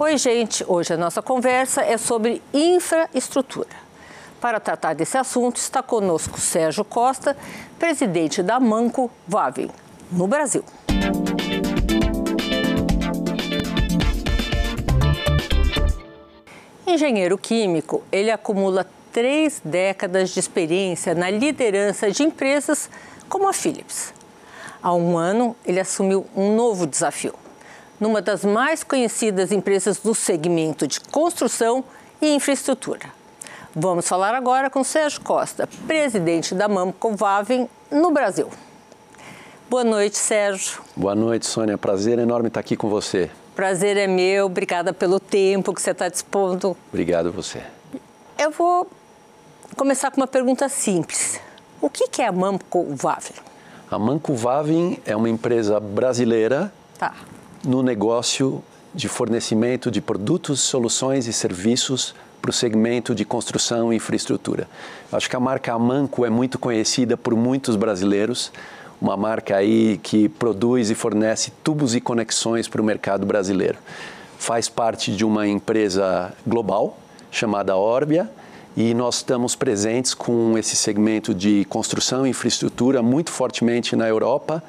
Oi, gente. Hoje a nossa conversa é sobre infraestrutura. Para tratar desse assunto, está conosco Sérgio Costa, presidente da Manco Vavin, no Brasil. Engenheiro químico, ele acumula três décadas de experiência na liderança de empresas como a Philips. Há um ano, ele assumiu um novo desafio. Numa das mais conhecidas empresas do segmento de construção e infraestrutura. Vamos falar agora com Sérgio Costa, presidente da Mamco Vaven no Brasil. Boa noite, Sérgio. Boa noite, Sônia. Prazer enorme estar aqui com você. Prazer é meu. Obrigada pelo tempo que você está dispondo. Obrigado você. Eu vou começar com uma pergunta simples. O que é a Mamco Vaven? A Manco Vavin é uma empresa brasileira tá. No negócio de fornecimento de produtos, soluções e serviços para o segmento de construção e infraestrutura. Acho que a marca Amanco é muito conhecida por muitos brasileiros, uma marca aí que produz e fornece tubos e conexões para o mercado brasileiro. Faz parte de uma empresa global chamada Orbia e nós estamos presentes com esse segmento de construção e infraestrutura muito fortemente na Europa,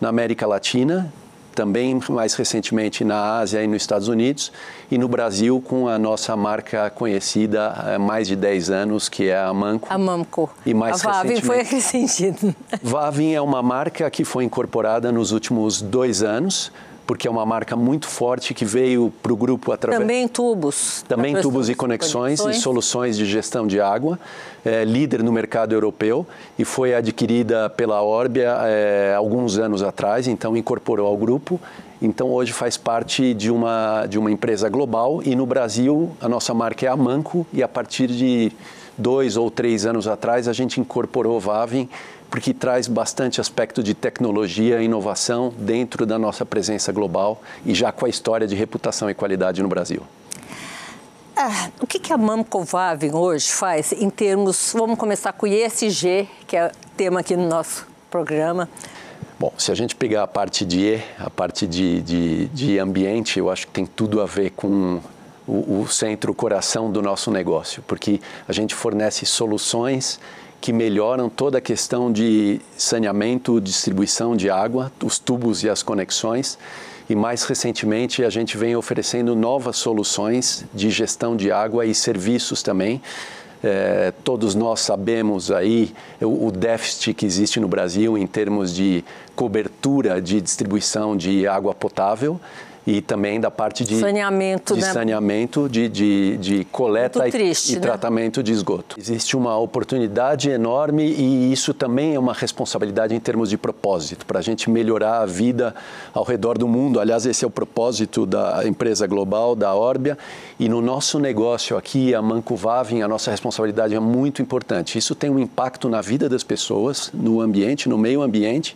na América Latina, também mais recentemente na Ásia e nos Estados Unidos, e no Brasil com a nossa marca conhecida há mais de 10 anos, que é a Manco. A Mamco. E mais a Vavin foi acrescentado. Vavin é uma marca que foi incorporada nos últimos dois anos, porque é uma marca muito forte que veio para o grupo através. Também tubos. Também tubos e conexões, conexões, e soluções de gestão de água, é, líder no mercado europeu e foi adquirida pela Orbia é, alguns anos atrás, então incorporou ao grupo. Então hoje faz parte de uma, de uma empresa global e no Brasil a nossa marca é a Manco e a partir de dois ou três anos atrás a gente incorporou Vavin porque traz bastante aspecto de tecnologia e inovação dentro da nossa presença global e já com a história de reputação e qualidade no Brasil. Ah, o que, que a Mamco Vavin hoje faz em termos, vamos começar com o ESG, que é tema aqui no nosso programa. Bom, se a gente pegar a parte de E, a parte de, de, de ambiente, eu acho que tem tudo a ver com o, o centro, o coração do nosso negócio, porque a gente fornece soluções que melhoram toda a questão de saneamento, distribuição de água, os tubos e as conexões. E mais recentemente a gente vem oferecendo novas soluções de gestão de água e serviços também. É, todos nós sabemos aí o, o déficit que existe no Brasil em termos de cobertura de distribuição de água potável e também da parte de saneamento, de, né? saneamento, de, de, de coleta triste, e, né? tratamento de esgoto. Existe uma oportunidade enorme e isso também é uma responsabilidade em termos de propósito, para a gente melhorar a vida ao redor do mundo. Aliás, esse é o propósito da empresa global, da Orbia, e no nosso negócio aqui, a Manco Vavin, a nossa responsabilidade é muito importante. Isso tem um impacto na vida das pessoas, no ambiente, no meio ambiente,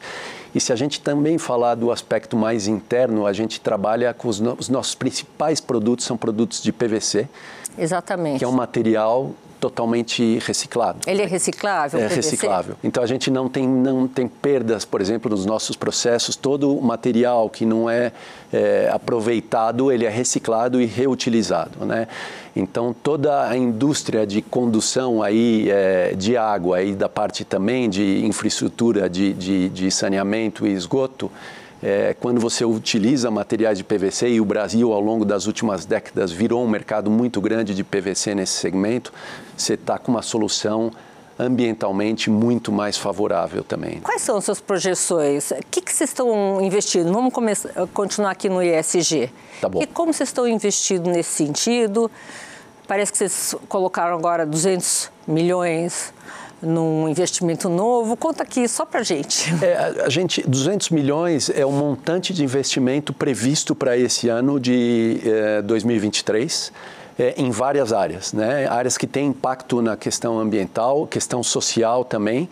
e se a gente também falar do aspecto mais interno, a gente trabalha com os, no os nossos principais produtos são produtos de PVC. Exatamente. Que é um material totalmente reciclado. Ele é reciclável? É reciclável. Então a gente não tem, não tem perdas, por exemplo, nos nossos processos. Todo o material que não é, é aproveitado, ele é reciclado e reutilizado. Né? Então toda a indústria de condução aí, é, de água e da parte também de infraestrutura de, de, de saneamento e esgoto, é, quando você utiliza materiais de PVC, e o Brasil, ao longo das últimas décadas, virou um mercado muito grande de PVC nesse segmento, você está com uma solução ambientalmente muito mais favorável também. Quais são as suas projeções? O que, que vocês estão investindo? Vamos começar, continuar aqui no ESG. Tá bom. E como vocês estão investindo nesse sentido? Parece que vocês colocaram agora 200 milhões num investimento novo. Conta aqui só para gente. É, a gente 200 milhões é o montante de investimento previsto para esse ano de é, 2023. É, em várias áreas, né? áreas que têm impacto na questão ambiental, questão social também,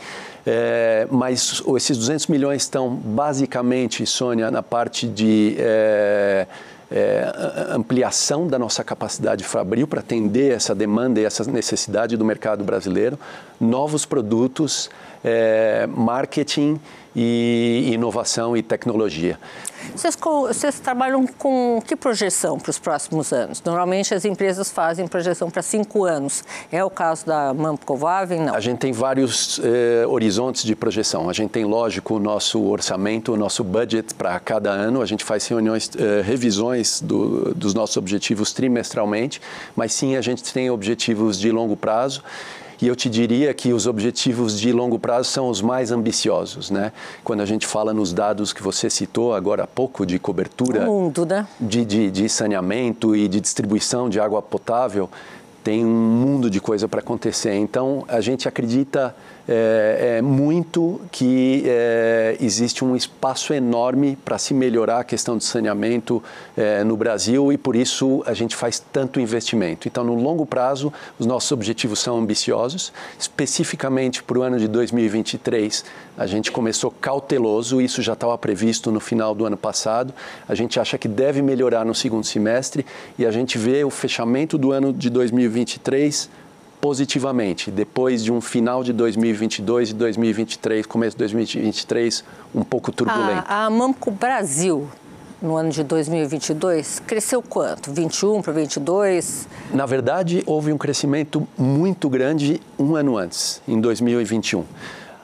é, mas esses 200 milhões estão basicamente, Sônia, na parte de é, é, ampliação da nossa capacidade fabril para atender essa demanda e essa necessidade do mercado brasileiro, novos produtos, é, marketing e inovação e tecnologia. Vocês, vocês, trabalham com que projeção para os próximos anos? Normalmente as empresas fazem projeção para cinco anos. É o caso da Mamcovaven? Não. A gente tem vários eh, horizontes de projeção. A gente tem, lógico, o nosso orçamento, o nosso budget para cada ano. A gente faz reuniões, eh, revisões do, dos nossos objetivos trimestralmente, mas sim a gente tem objetivos de longo prazo e eu te diria que os objetivos de longo prazo são os mais ambiciosos, né? Quando a gente fala nos dados que você citou agora há pouco de cobertura, mundo, né? de, de, de saneamento e de distribuição de água potável, tem um mundo de coisa para acontecer. Então, a gente acredita é, é muito que é, existe um espaço enorme para se melhorar a questão de saneamento é, no Brasil e por isso a gente faz tanto investimento. Então, no longo prazo, os nossos objetivos são ambiciosos. Especificamente para o ano de 2023, a gente começou cauteloso, isso já estava previsto no final do ano passado. A gente acha que deve melhorar no segundo semestre e a gente vê o fechamento do ano de 2023 positivamente, depois de um final de 2022 e 2023, começo de 2023, um pouco turbulento. A, a Mamco Brasil, no ano de 2022, cresceu quanto? 21 para 22? Na verdade, houve um crescimento muito grande um ano antes, em 2021.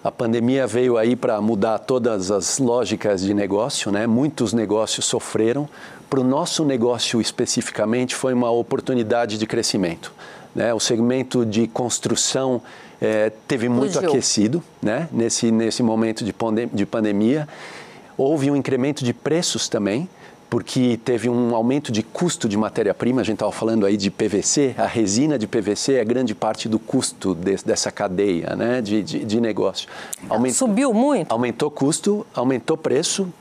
A pandemia veio aí para mudar todas as lógicas de negócio, né? Muitos negócios sofreram. Para o nosso negócio especificamente, foi uma oportunidade de crescimento. Né? O segmento de construção é, teve muito aquecido né? nesse, nesse momento de, de pandemia. Houve um incremento de preços também, porque teve um aumento de custo de matéria-prima. A gente estava falando aí de PVC, a resina de PVC é grande parte do custo de, dessa cadeia né, de, de, de negócio. Aumentou, Subiu muito? Aumentou custo, aumentou preço,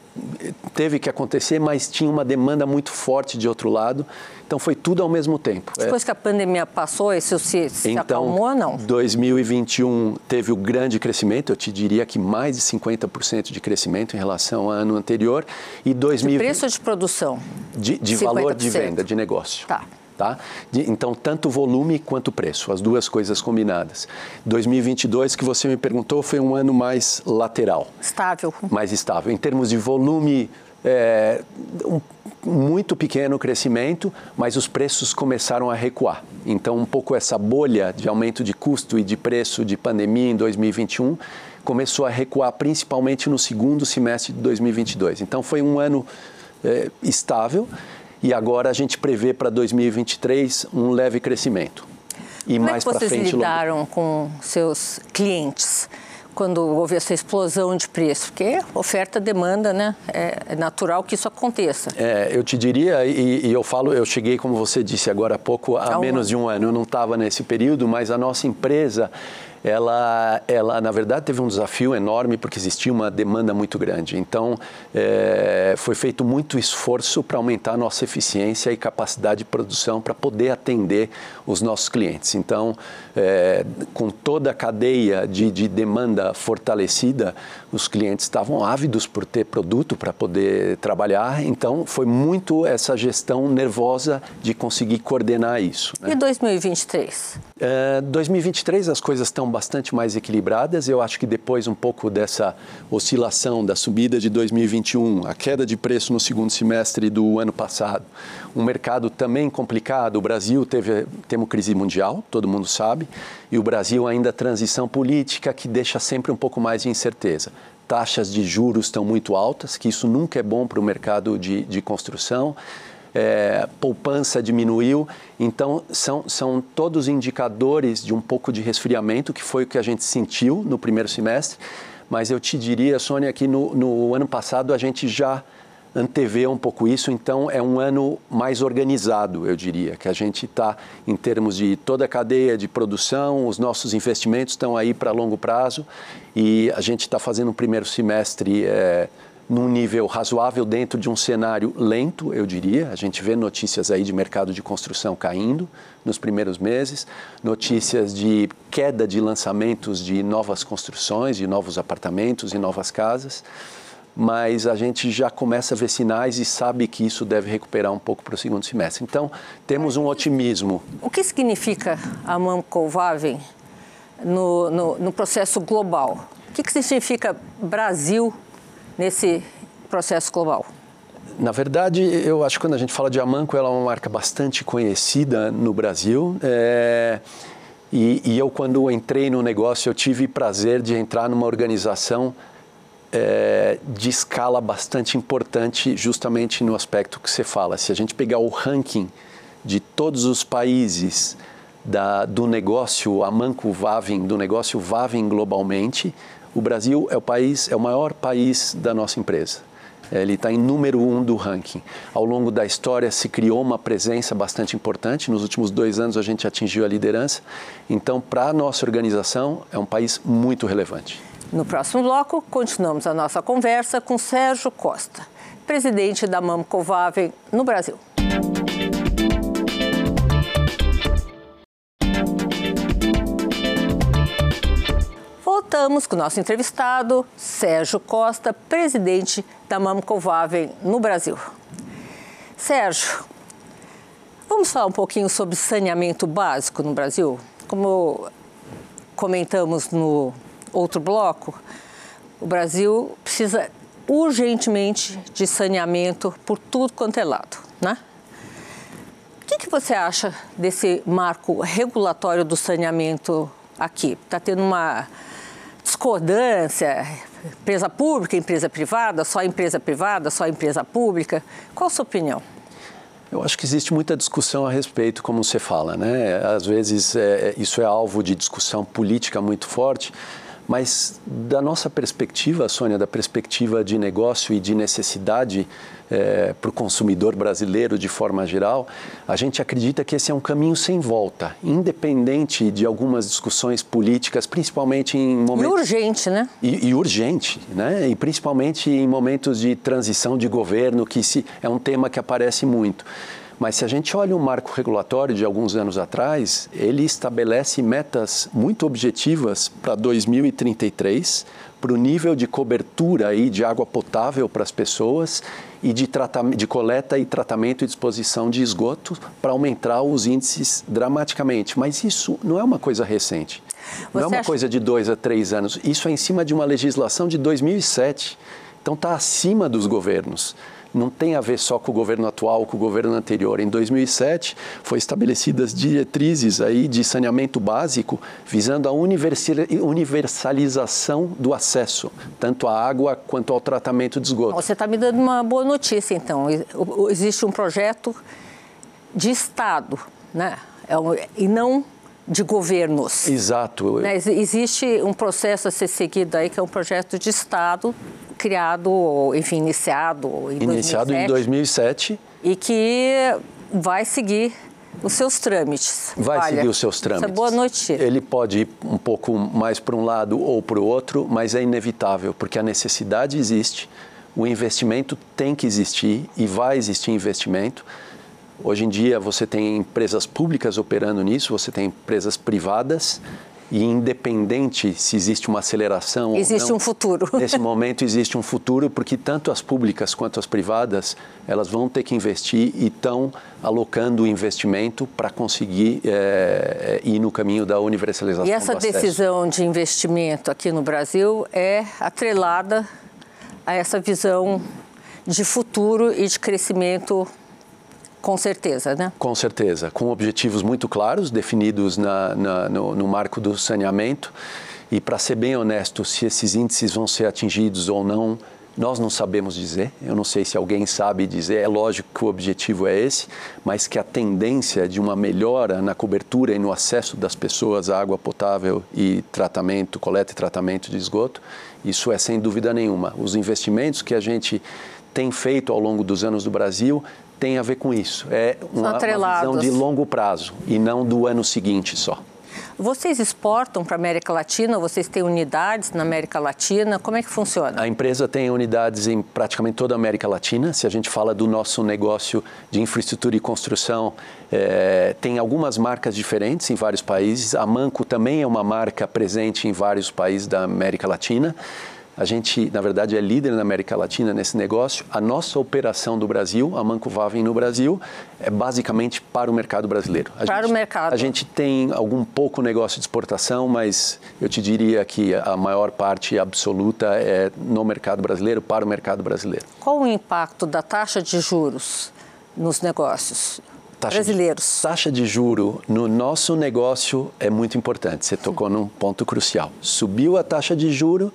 teve que acontecer, mas tinha uma demanda muito forte de outro lado. Então foi tudo ao mesmo tempo. Depois é. que a pandemia passou, isso se, se então, acalmou ou não? 2021 teve o grande crescimento, eu te diria que mais de 50% de crescimento em relação ao ano anterior. E 2020, de preço de produção? De, de valor de venda, de negócio. Tá. Tá? De, então, tanto volume quanto preço, as duas coisas combinadas. 2022, que você me perguntou, foi um ano mais lateral. Estável. Mais estável. Em termos de volume, é, um muito pequeno crescimento, mas os preços começaram a recuar. Então, um pouco essa bolha de aumento de custo e de preço de pandemia em 2021 começou a recuar principalmente no segundo semestre de 2022. Então, foi um ano é, estável e agora a gente prevê para 2023 um leve crescimento. E Como mais é que vocês frente, lidaram com seus clientes quando houve essa explosão de preço? Porque oferta, demanda, né? É natural que isso aconteça. É, eu te diria, e, e, eu falo, eu cheguei, como você disse agora há pouco, há, há um menos ano. de um ano. Eu não estava nesse período, mas a nossa empresa ela, ela na verdade teve um desafio enorme porque existia uma demanda muito grande. Então, é, foi feito muito esforço para aumentar a nossa eficiência e capacidade de produção para poder atender os nossos clientes. Então, é, com toda a cadeia de, de demanda fortalecida, os clientes estavam ávidos por ter produto para poder trabalhar. Então, foi muito essa gestão nervosa de conseguir coordenar isso. Né? E 2023? É, 2023 as coisas estão bastante mais equilibradas. Eu acho que depois um pouco dessa oscilação da subida de 2021, a queda de preço no segundo semestre do ano passado, um mercado também complicado. O Brasil teve temos crise mundial, todo mundo sabe, e o Brasil ainda transição política que deixa sempre um pouco mais de incerteza taxas de juros estão muito altas, que isso nunca é bom para o mercado de, de construção é, poupança diminuiu. Então, são, são todos indicadores de um pouco de resfriamento, que foi o que a gente sentiu no primeiro semestre. Mas eu te diria, Sônia, que no, no ano passado a gente já antevê um pouco isso, então é um ano mais organizado, eu diria, que a gente está em termos de toda a cadeia de produção, os nossos investimentos estão aí para longo prazo e a gente está fazendo um primeiro semestre é, num nível razoável dentro de um cenário lento, eu diria. A gente vê notícias aí de mercado de construção caindo nos primeiros meses, notícias de queda de lançamentos de novas construções, de novos apartamentos e novas casas. Mas a gente já começa a ver sinais e sabe que isso deve recuperar um pouco para o segundo semestre. Então, temos um otimismo. O que significa a Mamco Vaven no, no, no processo global? que, que significa Brasil nesse processo global? Na verdade, eu acho que quando a gente fala de Amanco, ela é uma marca bastante conhecida no Brasil. É... E, e, eu, quando entrei no negócio, eu tive prazer de entrar numa organização é, de escala bastante importante, justamente no aspecto que você fala. Se a gente pegar o ranking de todos os países da, do negócio Amanco Vavin, do negócio Vavin globalmente, o Brasil é o país, é o maior país da nossa empresa. Ele está em número um do ranking. Ao longo da história se criou uma presença bastante importante. Nos últimos dois anos a gente atingiu a liderança. Então, para a nossa organização, é um país muito relevante. No próximo bloco, continuamos a nossa conversa com Sérgio Costa, presidente da Mamcovave no Brasil. Voltamos com o nosso entrevistado, Sérgio Costa, presidente da Mamcovaven no Brasil. Sérgio, vamos falar um pouquinho sobre saneamento básico no Brasil? Como comentamos no outro bloco, o Brasil precisa urgentemente de saneamento por tudo quanto é lado, né? O que, que você acha desse marco regulatório do saneamento aqui? Está tendo uma discordância, empresa pública, empresa privada, só empresa privada, só empresa pública. Qual a sua opinião? Eu acho que existe muita discussão a respeito, como você fala, né? Às vezes é, isso é alvo de discussão política muito forte, mas da nossa perspectiva, Sônia, da perspectiva de negócio e de necessidade é, para o consumidor brasileiro de forma geral, a gente acredita que esse é um caminho sem volta, independente de algumas discussões políticas, principalmente em momentos... E urgente, né? E, e urgente, né? E principalmente em momentos de transição de governo, que se, é um tema que aparece muito. Mas se a gente olha o marco regulatório de alguns anos atrás, ele estabelece metas muito objetivas para 2033, para o nível de cobertura aí de água potável para as pessoas e de, de coleta e tratamento e disposição de esgoto para aumentar os índices dramaticamente. Mas isso não é uma coisa recente. Você não é uma acha... coisa de dois a três anos. Isso é em cima de uma legislação de 2007. Então está acima dos governos não tem a ver só com o governo atual, com o governo anterior. Em 2007, foi estabelecidas diretrizes aí de saneamento básico visando a universalização do acesso, tanto à água quanto ao tratamento de esgoto. Você está me dando uma boa notícia, então. Existe um projeto de Estado, né? É e não de governos. Exato. Né? Existe um processo a ser seguido aí, que é um projeto de Estado criado, enfim, iniciado em iniciado 2007, em 2007 e que vai seguir os seus trâmites. Vai Olha, seguir os seus trâmites. Essa é boa notícia. Ele pode ir um pouco mais para um lado ou para o outro, mas é inevitável, porque a necessidade existe, o investimento tem que existir e vai existir investimento. Hoje em dia você tem empresas públicas operando nisso, você tem empresas privadas e independente se existe uma aceleração existe ou não, um futuro. Nesse momento existe um futuro porque tanto as públicas quanto as privadas elas vão ter que investir e estão alocando o investimento para conseguir é, ir no caminho da universalização. E essa decisão de investimento aqui no Brasil é atrelada a essa visão de futuro e de crescimento com certeza, né? Com certeza, com objetivos muito claros, definidos na, na, no, no marco do saneamento. E para ser bem honesto, se esses índices vão ser atingidos ou não, nós não sabemos dizer. Eu não sei se alguém sabe dizer. É lógico que o objetivo é esse, mas que a tendência de uma melhora na cobertura e no acesso das pessoas à água potável e tratamento, coleta e tratamento de esgoto, isso é sem dúvida nenhuma. Os investimentos que a gente tem feito ao longo dos anos do Brasil tem a ver com isso. É uma, uma visão de longo prazo e não do ano seguinte só. Vocês exportam para a América Latina? Vocês têm unidades na América Latina? Como é que funciona? A empresa tem unidades em praticamente toda a América Latina. Se a gente fala do nosso negócio de infraestrutura e construção, é, tem algumas marcas diferentes em vários países. A Manco também é uma marca presente em vários países da América Latina. A gente, na verdade, é líder na América Latina nesse negócio. A nossa operação do Brasil, a Manco Vavem no Brasil, é basicamente para o mercado brasileiro. A para gente, o mercado. A gente tem algum pouco negócio de exportação, mas eu te diria que a maior parte absoluta é no mercado brasileiro, para o mercado brasileiro. Qual o impacto da taxa de juros nos negócios? Taxa brasileiros. De, taxa de juro no nosso negócio é muito importante. Você tocou num ponto crucial. Subiu a taxa de juro,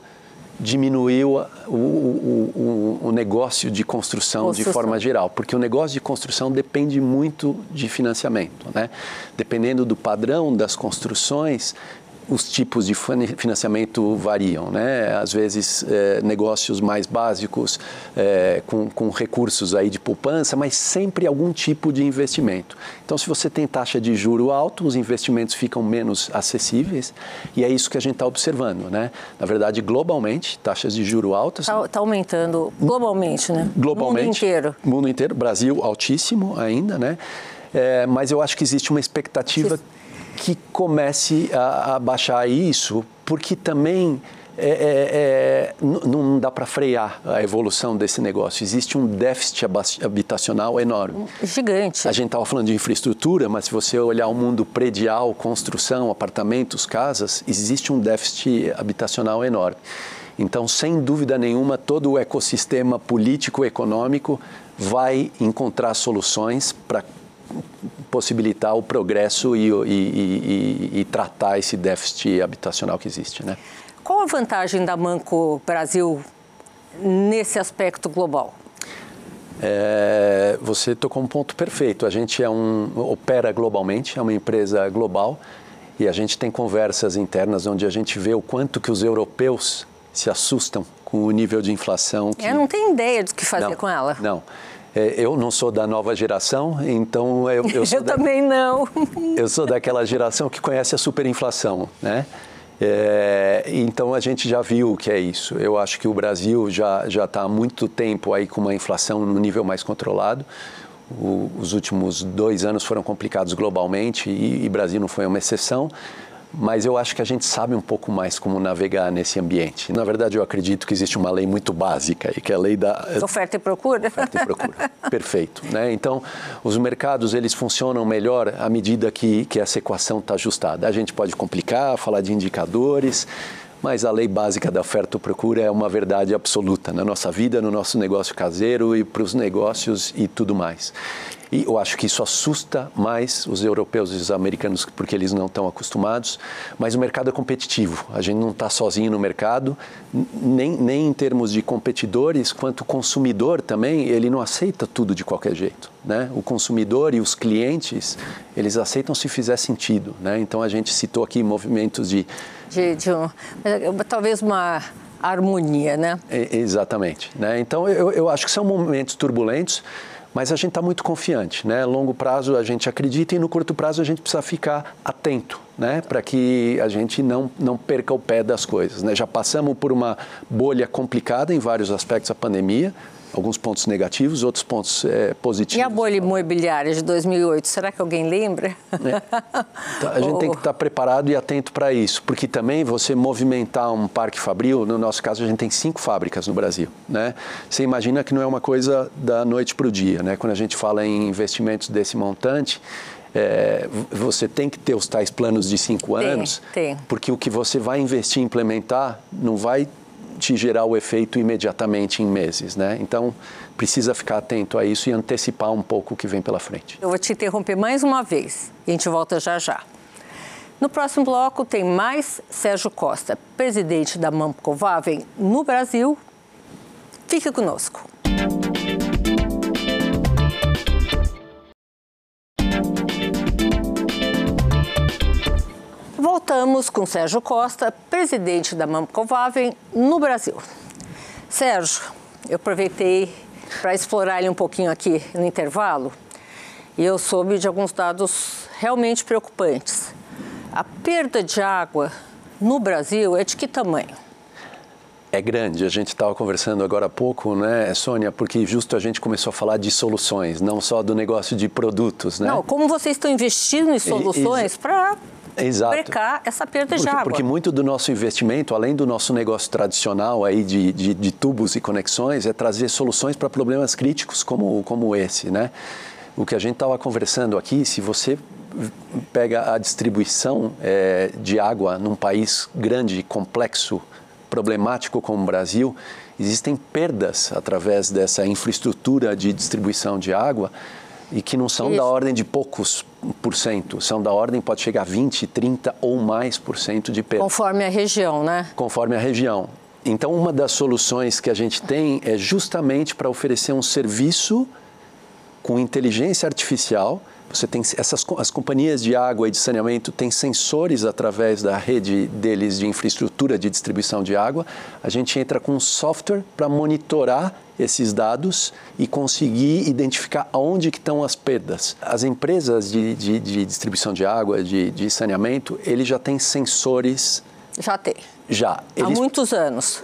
diminuiu o, o, o, negócio de construção, construção, de forma geral, porque o negócio de construção depende muito de financiamento. Né? Dependendo do padrão das construções, os tipos de financiamento variam, né? Às vezes é, negócios mais básicos é, com, com, recursos aí de poupança, mas sempre algum tipo de investimento. Então, se você tem taxa de juro alto, os investimentos ficam menos acessíveis e é isso que a gente está observando, né? Na verdade, globalmente, taxas de juro altas está tá aumentando globalmente, né? Globalmente, mundo inteiro. Mundo inteiro, Brasil altíssimo ainda, né? É, mas eu acho que existe uma expectativa que comece a, a baixar isso, porque também é, é, é, não dá para frear a evolução desse negócio. Existe um déficit habitacional enorme. Gigante. A gente estava falando de infraestrutura, mas se você olhar o mundo predial, construção, apartamentos, casas, existe um déficit habitacional enorme. Então, sem dúvida nenhuma, todo o ecossistema político-econômico vai encontrar soluções para possibilitar o progresso e, e, e, e, tratar esse déficit habitacional que existe. Né? Qual a vantagem da Manco Brasil nesse aspecto global? É, você tocou um ponto perfeito. A gente é um, opera globalmente, é uma empresa global e a gente tem conversas internas onde a gente vê o quanto que os europeus se assustam com o nível de inflação. Que... Eu não tenho ideia do que fazer não, com ela. Não. É, eu não sou da nova geração, então eu, eu sou. eu da... também não. eu sou daquela geração que conhece a superinflação, né? É, então a gente já viu o que é isso. Eu acho que o Brasil já já está há muito tempo aí com uma inflação no nível mais controlado. O, os últimos dois anos foram complicados globalmente e, e Brasil não foi uma exceção mas eu acho que a gente sabe um pouco mais como navegar nesse ambiente. Na verdade, eu acredito que existe uma lei muito básica e que é a lei da oferta e procura. Oferta e procura. Perfeito, né? Então, os mercados eles funcionam melhor à medida que que essa equação está ajustada. A gente pode complicar, falar de indicadores, mas a lei básica da oferta e procura é uma verdade absoluta na nossa vida, no nosso negócio caseiro e para os negócios e tudo mais. E eu acho que isso assusta mais os europeus e os americanos porque eles não estão acostumados. Mas o mercado é competitivo. A gente não está sozinho no mercado, nem, nem em termos de competidores, quanto consumidor também, ele não aceita tudo de qualquer jeito. Né? O consumidor e os clientes, eles aceitam se fizer sentido. Né? Então a gente citou aqui movimentos de. de, de um, talvez uma harmonia, né? É, exatamente. Né? Então eu, eu acho que são momentos turbulentos mas a gente está muito confiante, né? Longo prazo a gente acredita e no curto prazo a gente precisa ficar atento, né? Para que a gente não, não perca o pé das coisas, né? Já passamos por uma bolha complicada em vários aspectos da pandemia, alguns pontos negativos, outros pontos é, positivos. E a bolha imobiliária de 2008, será que alguém lembra? É. Então, a gente tem que estar preparado e atento para isso, porque também você movimentar um parque fabril, no nosso caso a gente tem cinco fábricas no Brasil, né? Você imagina que não é uma coisa da noite para o dia, né? Quando a gente fala em investimentos desse montante, é, você tem que ter os tais planos de cinco tem, anos, tem. porque o que você vai investir e implementar não vai te gerar o efeito imediatamente em meses, né? Então, precisa ficar atento a isso e antecipar um pouco o que vem pela frente. Eu vou te interromper mais uma vez e a gente volta já já. No próximo bloco tem mais Sérgio Costa, presidente da Mamcovaven no Brasil. Fique conosco. Voltamos com Sérgio Costa, presidente da Mamcovaven no Brasil. Sérgio, eu aproveitei para explorar ele um pouquinho aqui no intervalo e eu soube de alguns dados realmente preocupantes. A perda de água no Brasil é de que tamanho? É grande. A gente estava conversando agora há pouco, né, Sônia, porque justo a gente começou a falar de soluções, não só do negócio de produtos, né? Não, como vocês estão investindo em soluções para Exato. brecar essa perda porque, de água. Porque muito do nosso investimento, além do nosso negócio tradicional aí de, de, de tubos e conexões, é trazer soluções para problemas críticos como, como esse, né? O que a gente estava conversando aqui, se você pega a distribuição é, de água num país grande, complexo, problemático como o Brasil, existem perdas através dessa infraestrutura de distribuição de água e que não são Isso. da ordem de poucos por cento, são da ordem, pode chegar a 20, 30 ou mais por cento de perda. Conforme a região, né? Conforme a região. Então, uma das soluções que a gente tem é justamente para oferecer um serviço com inteligência artificial você tem essas as companhias de água e de saneamento têm sensores através da rede deles de infraestrutura de distribuição de água. A gente entra com um software para monitorar esses dados e conseguir identificar onde que estão as perdas. As empresas de, de, de distribuição de água, de, de saneamento, eles já têm sensores. Já tem. Já. Eles... Há muitos anos.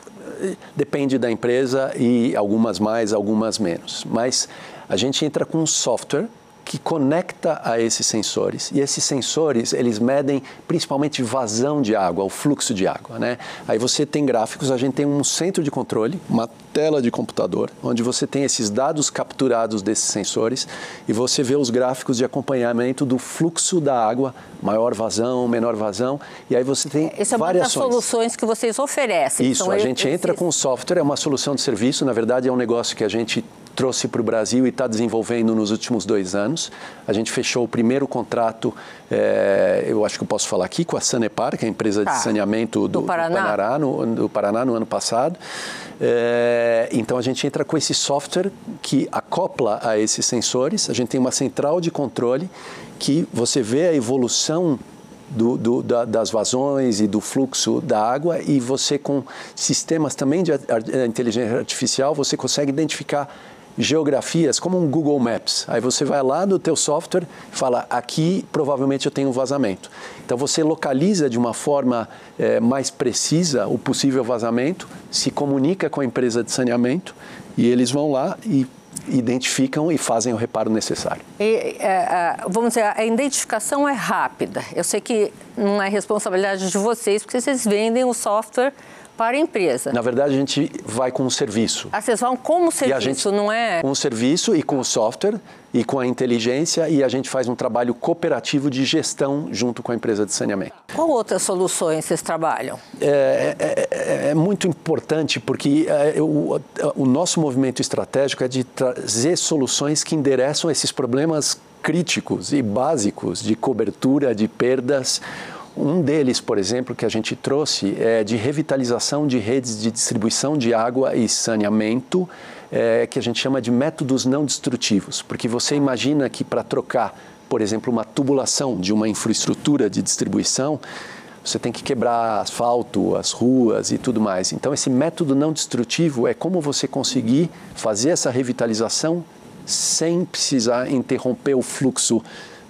Depende da empresa e algumas mais, algumas menos. Mas a gente entra com um software que conecta a esses sensores. E esses sensores, eles medem principalmente vazão de água, o fluxo de água, né? Aí você tem gráficos, a gente tem um centro de controle, uma tela de computador, onde você tem esses dados capturados desses sensores e você vê os gráficos de acompanhamento do fluxo da água, maior vazão, menor vazão, e aí você tem Essa é soluções que vocês oferecem. Isso, a gente entra com o software, é uma solução de serviço, na verdade é um negócio que a gente trouxe para o Brasil e está desenvolvendo nos últimos dois anos. A gente fechou o primeiro contrato, é, eu acho que eu posso falar aqui, com a Sanepar, que é a empresa de tá. saneamento do, do Paraná, do Paraná, no, do Paraná no ano passado. É, então a gente entra com esse software que acopla a esses sensores. A gente tem uma central de controle que você vê a evolução do, do, da, das vazões e do fluxo da água e você com sistemas também de inteligência artificial você consegue identificar geografias como um Google Maps. Aí você vai lá no teu software e fala, aqui provavelmente eu tenho um vazamento. Então você localiza de uma forma é, mais precisa o possível vazamento, se comunica com a empresa de saneamento e eles vão lá e identificam e fazem o reparo necessário. E, é, vamos dizer, a identificação é rápida. Eu sei que não é responsabilidade de vocês, porque vocês vendem o software para a empresa. Na verdade, a gente vai com o serviço. Ah, vocês vão como serviço, gente, não é? Com o serviço e com o software e com a inteligência e a gente faz um trabalho cooperativo de gestão junto com a empresa de saneamento. Qual outras soluções vocês trabalham? É, é, é, é muito importante porque é, o, o nosso movimento estratégico é de trazer soluções que endereçam esses problemas críticos e básicos de cobertura de perdas um deles, por exemplo, que a gente trouxe é de revitalização de redes de distribuição de água e saneamento, é, que a gente chama de métodos não destrutivos, porque você imagina que para trocar, por exemplo, uma tubulação de uma infraestrutura de distribuição, você tem que quebrar asfalto, as ruas e tudo mais. Então, esse método não destrutivo é como você conseguir fazer essa revitalização sem precisar interromper o fluxo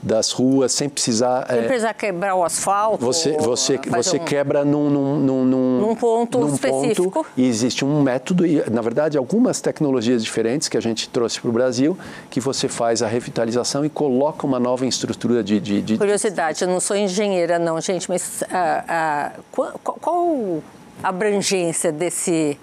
das ruas sem precisar. Sem é, precisar quebrar o asfalto. Você, você, você um... quebra num, num, num, num ponto num específico. Ponto, e existe um método, e na verdade algumas tecnologias diferentes que a gente trouxe para o Brasil, que você faz a revitalização e coloca uma nova estrutura de. de, de... Curiosidade, eu não sou engenheira, não, gente, mas ah, ah, qual, qual a abrangência desse,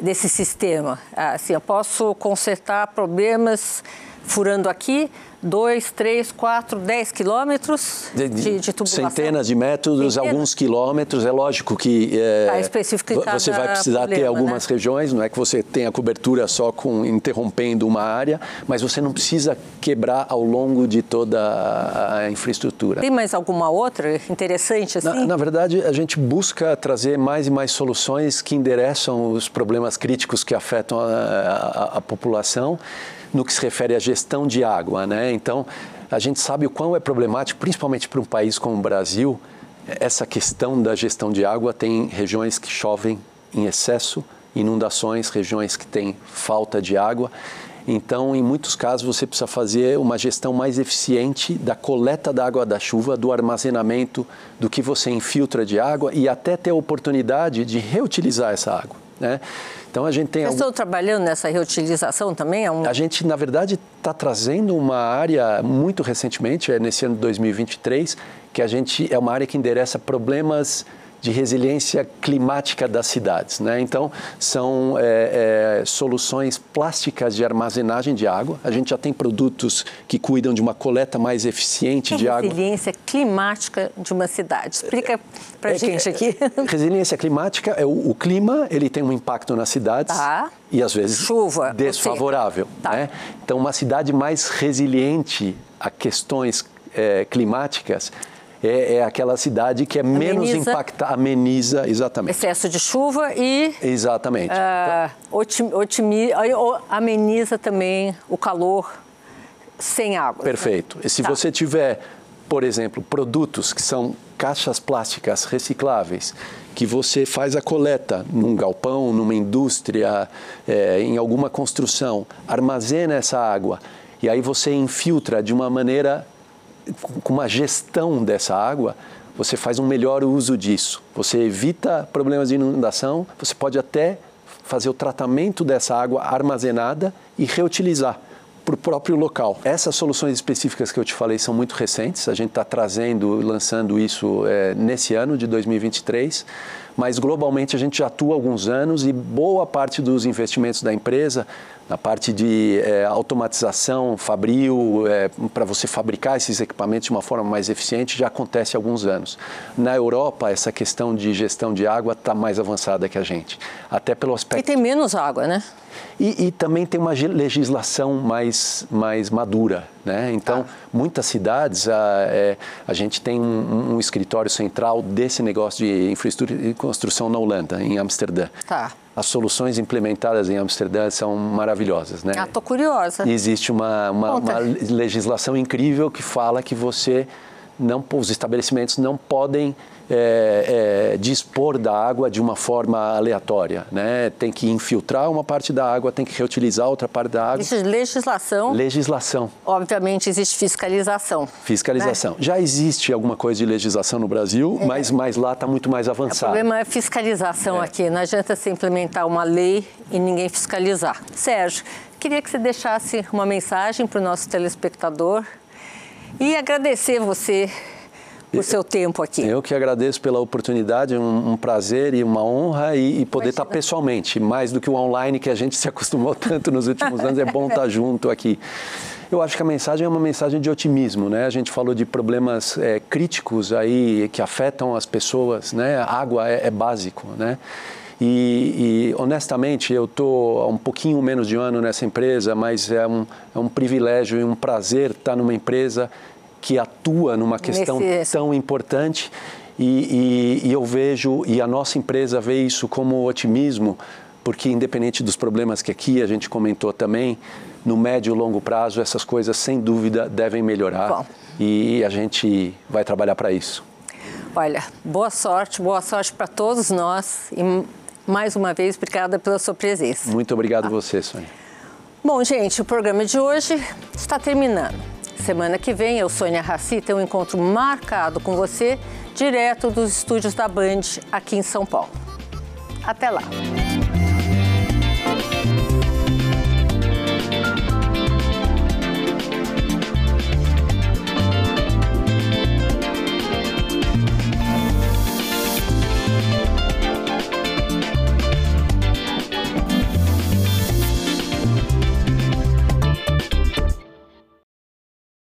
desse sistema? Ah, assim, eu posso consertar problemas furando aqui, 2, 3, 4, 10 quilômetros de, de, de tubulação. Centenas de metros, alguns quilômetros. É lógico que é, ah, você vai precisar problema, ter algumas né? regiões, não é que você tenha cobertura só com interrompendo uma área, mas você não precisa quebrar ao longo de toda a infraestrutura. Tem mais alguma outra interessante assim? Na, na verdade, a gente busca trazer mais e mais soluções que endereçam os problemas críticos que afetam a, a, a população no que se refere à gestão de água. Né? Então, a gente sabe o quão é problemático, principalmente para um país como o Brasil, essa questão da gestão de água. Tem regiões que chovem em excesso, inundações, regiões que têm falta de água. Então, em muitos casos, você precisa fazer uma gestão mais eficiente da coleta da água da chuva, do armazenamento, do que você infiltra de água e até ter a oportunidade de reutilizar essa água. Né? Então a gente tem. Vocês algum... estão trabalhando nessa reutilização também? É um... A gente, na verdade, está trazendo uma área muito recentemente, é nesse ano de 2023, que a gente é uma área que endereça problemas de resiliência climática das cidades. Né? Então, são é, é, soluções plásticas de armazenagem de água. A gente já tem produtos que cuidam de uma coleta mais eficiente é de água. Resiliência climática de uma cidade. Explica para a é gente aqui. Resiliência climática é o, o, clima, ele tem um impacto nas cidades. Tá. E às vezes Chuva, desfavorável. Tá. Né? Então, uma cidade mais resiliente a questões é, climáticas é, é aquela cidade que é ameniza, menos impactada, ameniza, exatamente. Excesso de chuva e... Exatamente. Uh, otimi, ameniza também o calor sem água. Perfeito. E se tá. você tiver, por exemplo, produtos que são caixas plásticas recicláveis, que você faz a coleta num galpão, numa indústria, é, em alguma construção, armazena essa água e aí você infiltra de uma maneira com uma gestão dessa água, você faz um melhor uso disso. Você evita problemas de inundação, você pode até fazer o tratamento dessa água armazenada e reutilizar para o próprio local. Essas soluções específicas que eu te falei são muito recentes, a gente está trazendo, lançando isso é, nesse ano de 2023, mas globalmente a gente já atua há alguns anos e boa parte dos investimentos da empresa na parte de é, automatização, fabril, é, para você fabricar esses equipamentos de uma forma mais eficiente, já acontece há alguns anos. Na Europa, essa questão de gestão de água está mais avançada que a gente, até pelo aspecto... E tem menos água, né? E, e, também tem uma legislação mais, mais madura. Né? Então, ah. muitas cidades, a, é, a gente tem um, um, escritório central desse negócio de infraestrutura e construção na Holanda, em Amsterdã. Tá. As soluções implementadas em Amsterdã são maravilhosas. Né? Ah, estou curiosa. existe uma, uma, uma legislação incrível que fala que você não, os estabelecimentos não podem é, é, dispor da água de uma forma aleatória. Né? Tem que infiltrar uma parte da água, tem que reutilizar outra parte da água. Existe legislação. Legislação. Obviamente existe fiscalização. Fiscalização. Né? Já existe alguma coisa de legislação no Brasil, é. mas, mas lá está muito mais avançado. O problema é fiscalização é. aqui. Não adianta se implementar uma lei e ninguém fiscalizar. Sérgio, queria que você deixasse uma mensagem para o nosso telespectador e agradecer você por seu tempo aqui. Eu que agradeço pela oportunidade, um, um prazer e uma honra e, e poder estar pessoalmente, mais do que o online que a gente se acostumou tanto nos últimos anos, é bom estar junto aqui. Eu acho que a mensagem é uma mensagem de otimismo, né? A gente falou de problemas é, críticos aí que afetam as pessoas, né? A água é, é básico, né? E, e, honestamente, eu estou há um pouquinho menos de um ano nessa empresa, mas é um, é um privilégio e um prazer estar numa empresa que atua numa questão Nesse... tão importante. E, e, e eu vejo, e a nossa empresa vê isso como otimismo, porque independente dos problemas que aqui a gente comentou também, no médio e longo prazo essas coisas sem dúvida devem melhorar Bom. e a gente vai trabalhar para isso. Olha, boa sorte, boa sorte para todos nós e mais uma vez obrigada pela sua presença. Muito obrigado ah. você, Sônia. Bom, gente, o programa de hoje está terminando. Semana que vem, eu, Sônia Raci, tenho um encontro marcado com você, direto dos estúdios da Band, aqui em São Paulo. Até lá!